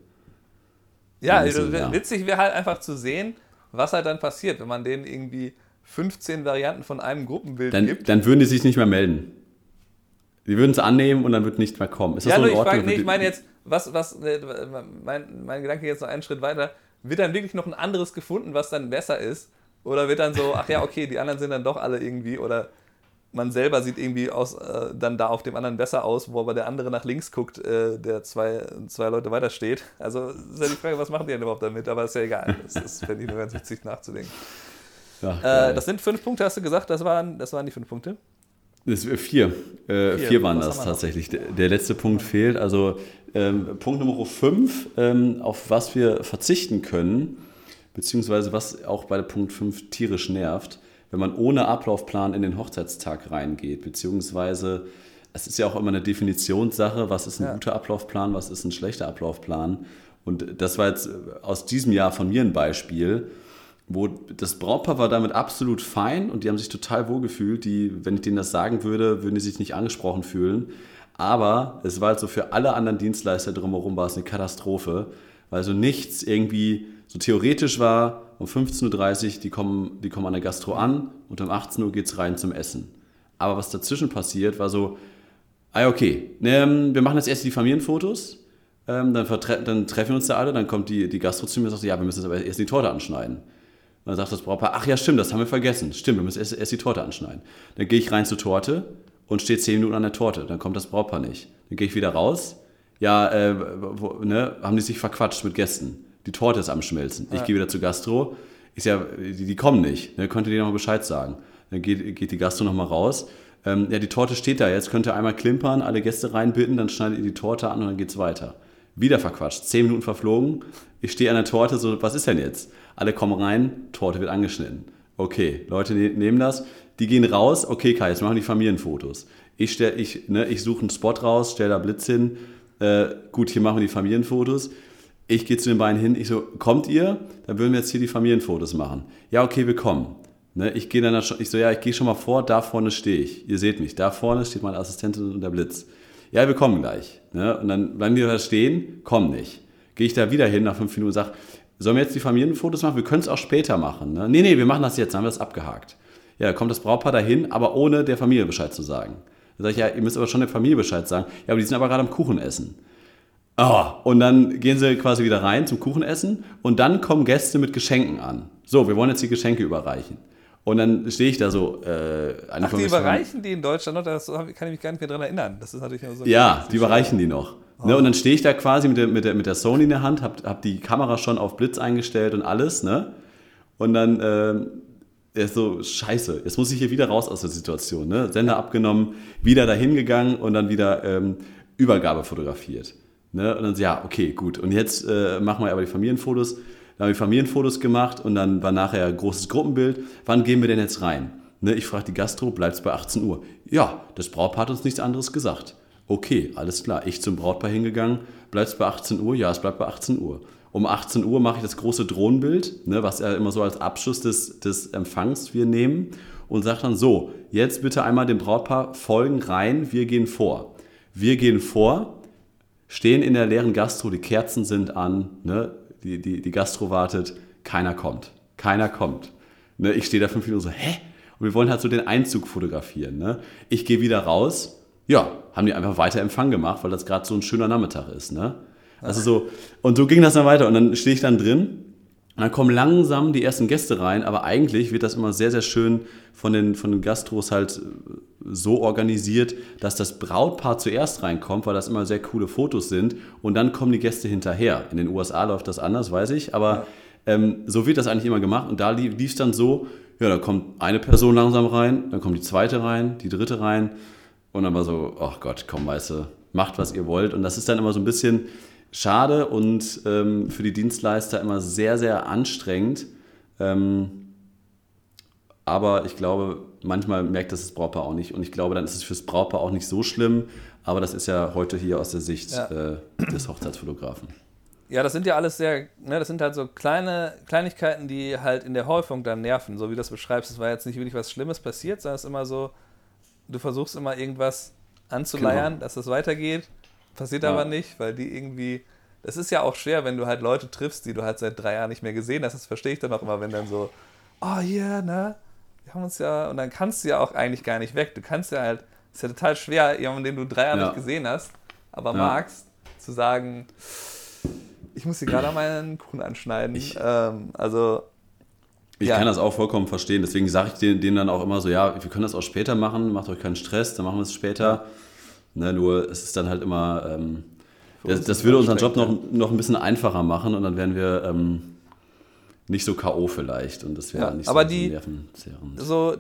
Ja, also, ja. witzig wäre halt einfach zu sehen, was halt dann passiert, wenn man denen irgendwie 15 Varianten von einem Gruppenbild dann, gibt. Dann würden die sich nicht mehr melden. Die würden es annehmen und dann wird nichts mehr kommen. Ist das ja, so in Ordnung? Ich, frage, nee, ich meine jetzt, was, was, äh, mein, mein Gedanke jetzt noch einen Schritt weiter, wird dann wirklich noch ein anderes gefunden, was dann besser ist? Oder wird dann so, ach ja, okay, die anderen sind dann doch alle irgendwie, oder man selber sieht irgendwie aus, äh, dann da auf dem anderen besser aus, wo aber der andere nach links guckt, äh, der zwei, zwei Leute weiter steht. Also ist ja die Frage, was machen die denn überhaupt damit? Aber ist ja egal. Das ist, finde ich, nur ganz witzig nachzudenken. Ja, äh, das sind fünf Punkte, hast du gesagt? Das waren, das waren die fünf Punkte? Das, äh, vier. Äh, vier. vier. waren das tatsächlich. Der, der, letzte Punkt fehlt. Also ähm, Punkt Nummer fünf, ähm, auf was wir verzichten können, beziehungsweise was auch bei Punkt fünf tierisch nervt, wenn man ohne Ablaufplan in den Hochzeitstag reingeht, beziehungsweise es ist ja auch immer eine Definitionssache, was ist ein ja. guter Ablaufplan, was ist ein schlechter Ablaufplan. Und das war jetzt aus diesem Jahr von mir ein Beispiel wo das Brautpaar war damit absolut fein und die haben sich total wohl gefühlt. Die, wenn ich denen das sagen würde, würden die sich nicht angesprochen fühlen. Aber es war halt so für alle anderen Dienstleister drumherum war es eine Katastrophe, weil so nichts irgendwie so theoretisch war, um 15.30 Uhr, die kommen, die kommen an der Gastro an und um 18 Uhr geht es rein zum Essen. Aber was dazwischen passiert, war so, ah okay, ähm, wir machen jetzt erst die Familienfotos, ähm, dann, dann, treffen wir uns da alle, dann kommt die, die Gastro zu mir und sagt, ja, wir müssen jetzt aber erst die Torte anschneiden. Dann sagt das Brautpaar, ach ja, stimmt, das haben wir vergessen. Stimmt, wir müssen erst, erst die Torte anschneiden. Dann gehe ich rein zur Torte und stehe zehn Minuten an der Torte. Dann kommt das Brautpaar nicht. Dann gehe ich wieder raus. Ja, äh, wo, ne, haben die sich verquatscht mit Gästen. Die Torte ist am Schmelzen. Ja. Ich gehe wieder zu Gastro. Ich ja, die, die kommen nicht. Ne, könnt ihr dir nochmal Bescheid sagen. Dann geht, geht die Gastro nochmal raus. Ähm, ja, die Torte steht da jetzt. Könnt ihr einmal klimpern, alle Gäste reinbitten, dann schneidet ihr die Torte an und dann geht's weiter. Wieder verquatscht. Zehn Minuten verflogen. Ich stehe an der Torte, so, was ist denn jetzt? Alle kommen rein, Torte wird angeschnitten. Okay, Leute ne-, nehmen das. Die gehen raus. Okay, Kai, jetzt machen die Familienfotos. Ich, ich, ne, ich suche einen Spot raus, stelle da Blitz hin. Äh, gut, hier machen wir die Familienfotos. Ich gehe zu den beiden hin. Ich so, kommt ihr? Dann würden wir jetzt hier die Familienfotos machen. Ja, okay, wir kommen. Ne, ich gehe dann schon, ich so, ja, ich gehe schon mal vor, da vorne stehe ich. Ihr seht mich, da vorne steht meine Assistentin und der Blitz. Ja, wir kommen gleich. Ne? Und dann bleiben die da stehen, kommen nicht. Gehe ich da wieder hin nach fünf Minuten und sage, sollen wir jetzt die Familienfotos machen? Wir können es auch später machen. Ne? Nee, nee, wir machen das jetzt, dann haben wir das abgehakt. Ja, kommt das Brautpaar dahin, aber ohne der Familie Bescheid zu sagen. Da sage ich, ja, ihr müsst aber schon der Familie Bescheid sagen. Ja, aber die sind aber gerade am Kuchen essen. Oh, und dann gehen sie quasi wieder rein zum Kuchenessen und dann kommen Gäste mit Geschenken an. So, wir wollen jetzt die Geschenke überreichen. Und dann stehe ich da so. Äh, Ach, die überreichen die in Deutschland noch? Das kann ich mich gar nicht mehr daran erinnern. Das ist natürlich so. Ja, die überreichen die noch. Oh. Ne, und dann stehe ich da quasi mit der, mit, der, mit der Sony in der Hand, habe hab die Kamera schon auf Blitz eingestellt und alles. Ne? Und dann äh, ist so, scheiße, jetzt muss ich hier wieder raus aus der Situation. Ne? Sender abgenommen, wieder dahin gegangen und dann wieder ähm, Übergabe fotografiert. Ne? Und dann so, ja, okay, gut. Und jetzt äh, machen wir aber die Familienfotos. Dann haben wir Familienfotos gemacht und dann war nachher ein großes Gruppenbild. Wann gehen wir denn jetzt rein? Ne, ich frage die Gastro, bleibt es bei 18 Uhr? Ja, das Brautpaar hat uns nichts anderes gesagt. Okay, alles klar. Ich zum Brautpaar hingegangen, bleibt es bei 18 Uhr? Ja, es bleibt bei 18 Uhr. Um 18 Uhr mache ich das große Drohnenbild, ne, was ja immer so als Abschluss des, des Empfangs wir nehmen und sage dann so, jetzt bitte einmal dem Brautpaar folgen rein, wir gehen vor. Wir gehen vor, stehen in der leeren Gastro, die Kerzen sind an, ne, die, die, die Gastro wartet, keiner kommt. Keiner kommt. Ne, ich stehe da fünf Minuten so, hä? Und wir wollen halt so den Einzug fotografieren. Ne? Ich gehe wieder raus, ja, haben die einfach weiter Empfang gemacht, weil das gerade so ein schöner Nachmittag ist. Ne? Also so, und so ging das dann weiter. Und dann stehe ich dann drin und dann kommen langsam die ersten Gäste rein, aber eigentlich wird das immer sehr, sehr schön von den, von den Gastros halt äh, so organisiert, dass das Brautpaar zuerst reinkommt, weil das immer sehr coole Fotos sind. Und dann kommen die Gäste hinterher. In den USA läuft das anders, weiß ich, aber ja. ähm, so wird das eigentlich immer gemacht. Und da lief es dann so, ja, da kommt eine Person langsam rein, dann kommt die zweite rein, die dritte rein. Und dann war so, ach Gott, komm, weißt du, macht, was ihr wollt. Und das ist dann immer so ein bisschen schade und ähm, für die Dienstleister immer sehr, sehr anstrengend. Ähm, aber ich glaube, manchmal merkt das das Brautpaar auch nicht. Und ich glaube, dann ist es fürs Brautpaar auch nicht so schlimm. Aber das ist ja heute hier aus der Sicht ja. äh, des Hochzeitsfotografen. Ja, das sind ja alles sehr, ne, das sind halt so kleine Kleinigkeiten, die halt in der Häufung dann nerven. So wie du das beschreibst, es war jetzt nicht wirklich was Schlimmes passiert, sondern es ist immer so, du versuchst immer irgendwas anzuleiern, genau. dass es weitergeht Passiert ja. aber nicht, weil die irgendwie. Das ist ja auch schwer, wenn du halt Leute triffst, die du halt seit drei Jahren nicht mehr gesehen hast. Das verstehe ich dann auch immer, wenn dann so, oh hier, ne? Wir haben uns ja. Und dann kannst du ja auch eigentlich gar nicht weg. Du kannst ja halt. Ist ja total schwer, jemanden, den du drei Jahre ja. nicht gesehen hast, aber ja. magst, zu sagen, ich muss hier gerade meinen Kuchen anschneiden. Ich, ähm, also. Ich ja. kann das auch vollkommen verstehen. Deswegen sage ich denen, denen, dann auch immer so: Ja, wir können das auch später machen, macht euch keinen Stress, dann machen wir es später. Ne, nur es ist dann halt immer, ähm, das, das würde unseren Job noch, noch ein bisschen einfacher machen und dann wären wir ähm, nicht so K.O. vielleicht und das wäre ja, nicht aber so die, so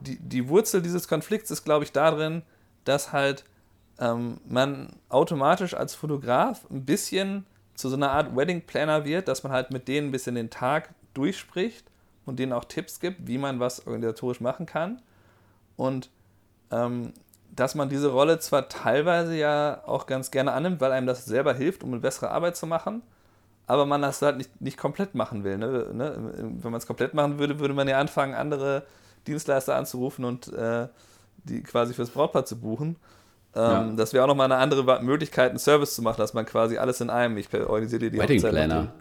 die, die Wurzel dieses Konflikts ist, glaube ich, darin, dass halt ähm, man automatisch als Fotograf ein bisschen zu so einer Art Wedding Planner wird, dass man halt mit denen ein bisschen den Tag durchspricht und denen auch Tipps gibt, wie man was organisatorisch machen kann. Und ähm, dass man diese Rolle zwar teilweise ja auch ganz gerne annimmt, weil einem das selber hilft, um eine bessere Arbeit zu machen, aber man das halt nicht, nicht komplett machen will. Ne? ne? Wenn man es komplett machen würde, würde man ja anfangen, andere Dienstleister anzurufen und äh, die quasi fürs Brautpaar zu buchen. Ähm, ja. Das wäre auch nochmal eine andere Möglichkeit, einen Service zu machen, dass man quasi alles in einem, ich organisiere dir die Wedding Hochzeit Planner.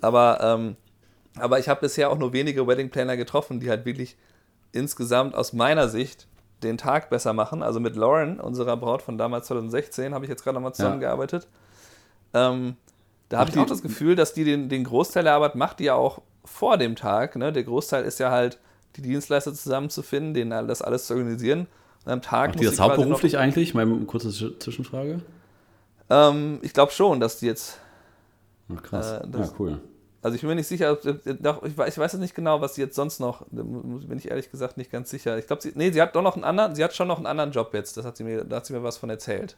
Aber, ähm, aber ich habe bisher auch nur wenige Wedding Planner getroffen, die halt wirklich insgesamt aus meiner Sicht den Tag besser machen. Also mit Lauren, unserer Braut von damals 2016, habe ich jetzt gerade nochmal zusammengearbeitet. Ja. Ähm, da habe ich auch das Gefühl, dass die den, den Großteil der Arbeit macht, die ja auch vor dem Tag. Ne? Der Großteil ist ja halt, die Dienstleister zusammenzufinden, denen das alles zu organisieren. Und am Tag Macht die das hauptberuflich noch, eigentlich? Meine kurze Zwischenfrage. Ähm, ich glaube schon, dass die jetzt. Ach, krass. Äh, ja, cool. Also ich bin mir nicht sicher, ich weiß, ich weiß nicht genau, was sie jetzt sonst noch, bin ich ehrlich gesagt nicht ganz sicher. Ich glaube, sie, nee, sie hat doch noch einen anderen, sie hat schon noch einen anderen Job jetzt, das hat sie mir, da hat sie mir was von erzählt.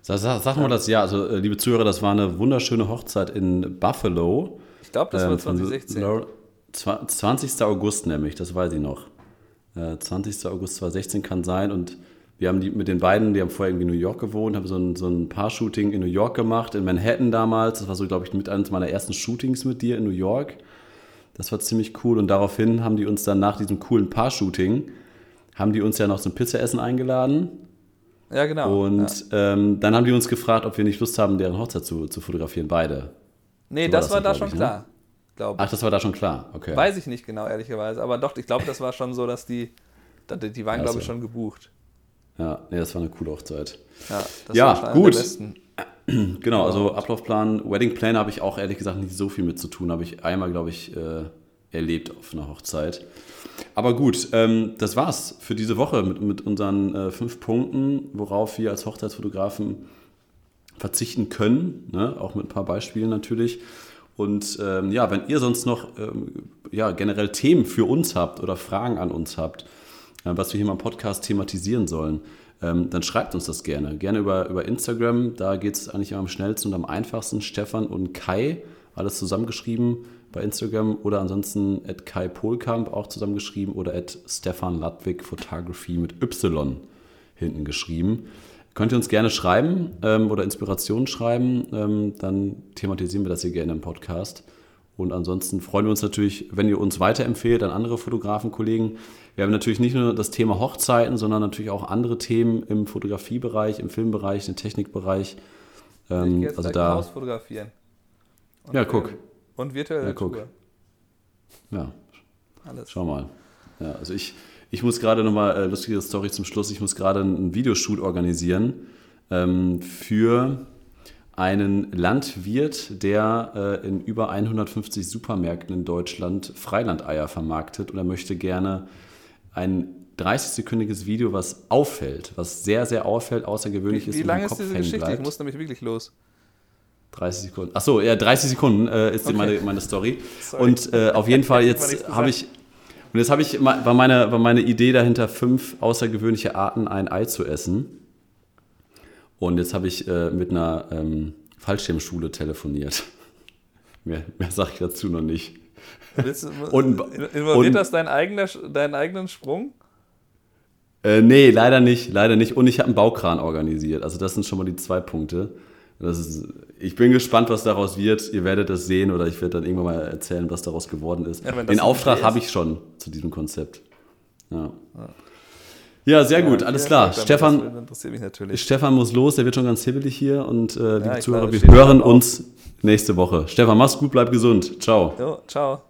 Sag, sag, sag mal das, ja, also äh, liebe Zuhörer, das war eine wunderschöne Hochzeit in Buffalo. Ich glaube, das ähm, war 2016. 20. August nämlich, das weiß ich noch. Äh, 20. August 2016 kann sein und wir haben die mit den beiden, die haben vorher irgendwie in New York gewohnt, haben so ein, so ein Paar-Shooting in New York gemacht, in Manhattan damals. Das war so, glaube ich, mit eines meiner ersten Shootings mit dir in New York. Das war ziemlich cool und daraufhin haben die uns dann nach diesem coolen Paar-Shooting, haben die uns ja noch zum Pizzaessen eingeladen. Ja, genau. Und ja. ähm, dann haben die uns gefragt, ob wir nicht Lust haben, deren Hochzeit zu, zu fotografieren, beide. Nee, so das, war, das war da schon ich, ne? klar. Ne? Ach, das war da schon klar, okay. Weiß ich nicht genau, ehrlicherweise. Aber doch, ich glaube, das war schon so, dass die, die waren, ja, glaube ich, schon gebucht. Ja, nee, das war eine coole Hochzeit. Ja, das ja war gut. Genau, also Ablaufplan, Wedding Plan habe ich auch ehrlich gesagt nicht so viel mit zu tun. Habe ich einmal, glaube ich, äh, erlebt auf einer Hochzeit. Aber gut, ähm, das war's für diese Woche mit, mit unseren äh, fünf Punkten, worauf wir als Hochzeitsfotografen verzichten können. Ne? Auch mit ein paar Beispielen natürlich. Und ähm, ja, wenn ihr sonst noch ähm, ja, generell Themen für uns habt oder Fragen an uns habt, was wir hier mal im Podcast thematisieren sollen, ähm, dann schreibt uns das gerne. Gerne über, über Instagram, da geht es eigentlich am schnellsten und am einfachsten. Stefan und Kai, alles zusammengeschrieben bei Instagram oder ansonsten at Kai Polkamp auch zusammengeschrieben oder at Stefan Ludwig Photography mit Y hinten geschrieben. Könnt ihr uns gerne schreiben ähm, oder Inspirationen schreiben, ähm, dann thematisieren wir das hier gerne im Podcast. Und ansonsten freuen wir uns natürlich, wenn ihr uns weiterempfehlt an andere Fotografenkollegen. Wir haben natürlich nicht nur das Thema Hochzeiten, sondern natürlich auch andere Themen im Fotografiebereich, im Filmbereich, im Technikbereich. Ähm, also da Haus fotografieren. Und ja, guck. Und virtuelle ja, guck. Tour. Ja. Alles. Schau mal. Ja, also ich, ich muss gerade nochmal, äh, lustige Story zum Schluss, ich muss gerade einen Videoshoot organisieren ähm, für einen Landwirt, der äh, in über 150 Supermärkten in Deutschland Freilandeier vermarktet und er möchte gerne ein 30-sekündiges Video, was auffällt, was sehr, sehr auffällt, außergewöhnlich wie, ist. Wie lange ist diese Geschichte? Bleibt. Ich muss nämlich wirklich los. 30 Sekunden. Achso, ja, 30 Sekunden äh, ist okay. meine, meine Story. Sorry. Und äh, auf jeden Fall jetzt habe ich. Und jetzt habe ich, war meine, war meine Idee dahinter, fünf außergewöhnliche Arten, ein Ei zu essen. Und jetzt habe ich äh, mit einer ähm, Fallschirmschule telefoniert. mehr mehr sage ich dazu noch nicht. Und, involviert und, das dein eigener, deinen eigenen Sprung? Äh, nee, leider nicht, leider nicht. Und ich habe einen Baukran organisiert. Also das sind schon mal die zwei Punkte. Ist, ich bin gespannt, was daraus wird. Ihr werdet das sehen oder ich werde dann irgendwann mal erzählen, was daraus geworden ist. Ja, Den Auftrag habe ich schon zu diesem Konzept. Ja, ja sehr ja, gut, alles klar. Stefan, Stefan muss los, der wird schon ganz hibbelig hier. Und äh, liebe Zuhörer, wir hören uns nächste Woche. Stefan, mach's gut, bleib gesund. Ciao. Jo, ciao.